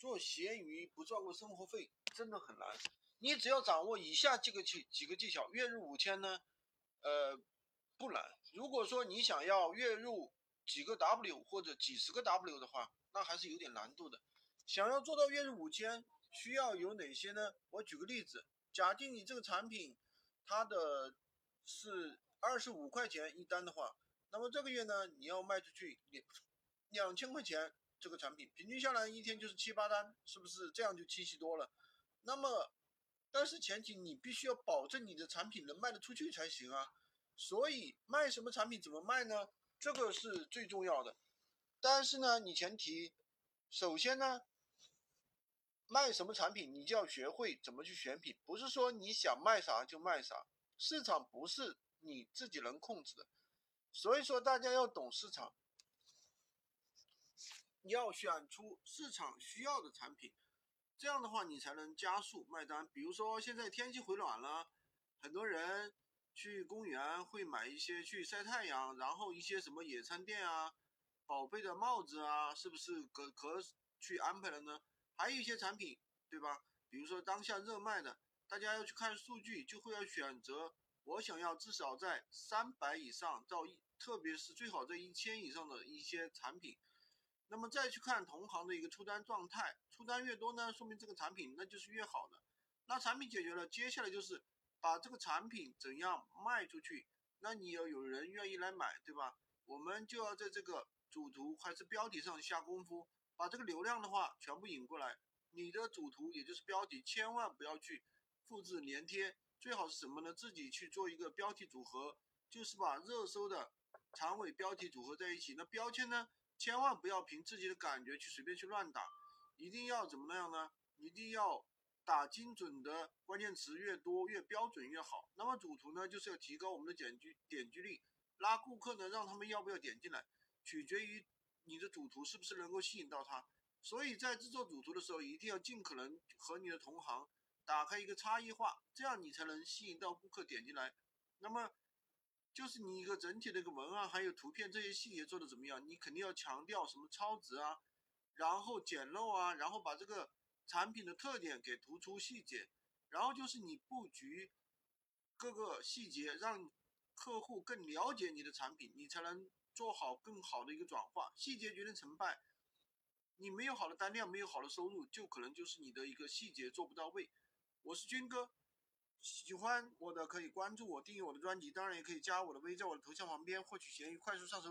做闲鱼不赚个生活费真的很难。你只要掌握以下几个技几个技巧，月入五千呢，呃，不难。如果说你想要月入几个 W 或者几十个 W 的话，那还是有点难度的。想要做到月入五千，需要有哪些呢？我举个例子，假定你这个产品，它的是二十五块钱一单的话，那么这个月呢，你要卖出去两两千块钱这个产品，平均下来一天就是七八单，是不是这样就清晰多了？那么，但是前提你必须要保证你的产品能卖得出去才行啊。所以卖什么产品怎么卖呢？这个是最重要的。但是呢，你前提首先呢，卖什么产品你就要学会怎么去选品，不是说你想卖啥就卖啥，市场不是你自己能控制的。所以说大家要懂市场，你要选出市场需要的产品，这样的话你才能加速卖单。比如说现在天气回暖了，很多人。去公园会买一些去晒太阳，然后一些什么野餐垫啊、宝贝的帽子啊，是不是可可去安排了呢？还有一些产品，对吧？比如说当下热卖的，大家要去看数据，就会要选择我想要至少在三百以上到一，特别是最好在一千以上的一些产品。那么再去看同行的一个出单状态，出单越多呢，说明这个产品那就是越好的。那产品解决了，接下来就是。把这个产品怎样卖出去？那你要有人愿意来买，对吧？我们就要在这个主图还是标题上下功夫，把这个流量的话全部引过来。你的主图也就是标题，千万不要去复制粘贴，最好是什么呢？自己去做一个标题组合，就是把热搜的长尾标题组合在一起。那标签呢，千万不要凭自己的感觉去随便去乱打，一定要怎么样呢？一定要。打精准的关键词越多越标准越好。那么主图呢，就是要提高我们的点击点击率，拉顾客呢，让他们要不要点进来，取决于你的主图是不是能够吸引到他。所以在制作主图的时候，一定要尽可能和你的同行打开一个差异化，这样你才能吸引到顾客点进来。那么就是你一个整体的一个文案还有图片这些细节做的怎么样？你肯定要强调什么超值啊，然后简陋啊，然后把这个。产品的特点给突出细节，然后就是你布局各个细节，让客户更了解你的产品，你才能做好更好的一个转化。细节决定成败，你没有好的单量，没有好的收入，就可能就是你的一个细节做不到位。我是军哥，喜欢我的可以关注我，订阅我的专辑，当然也可以加我的微，在我的头像旁边获取闲鱼快速上手。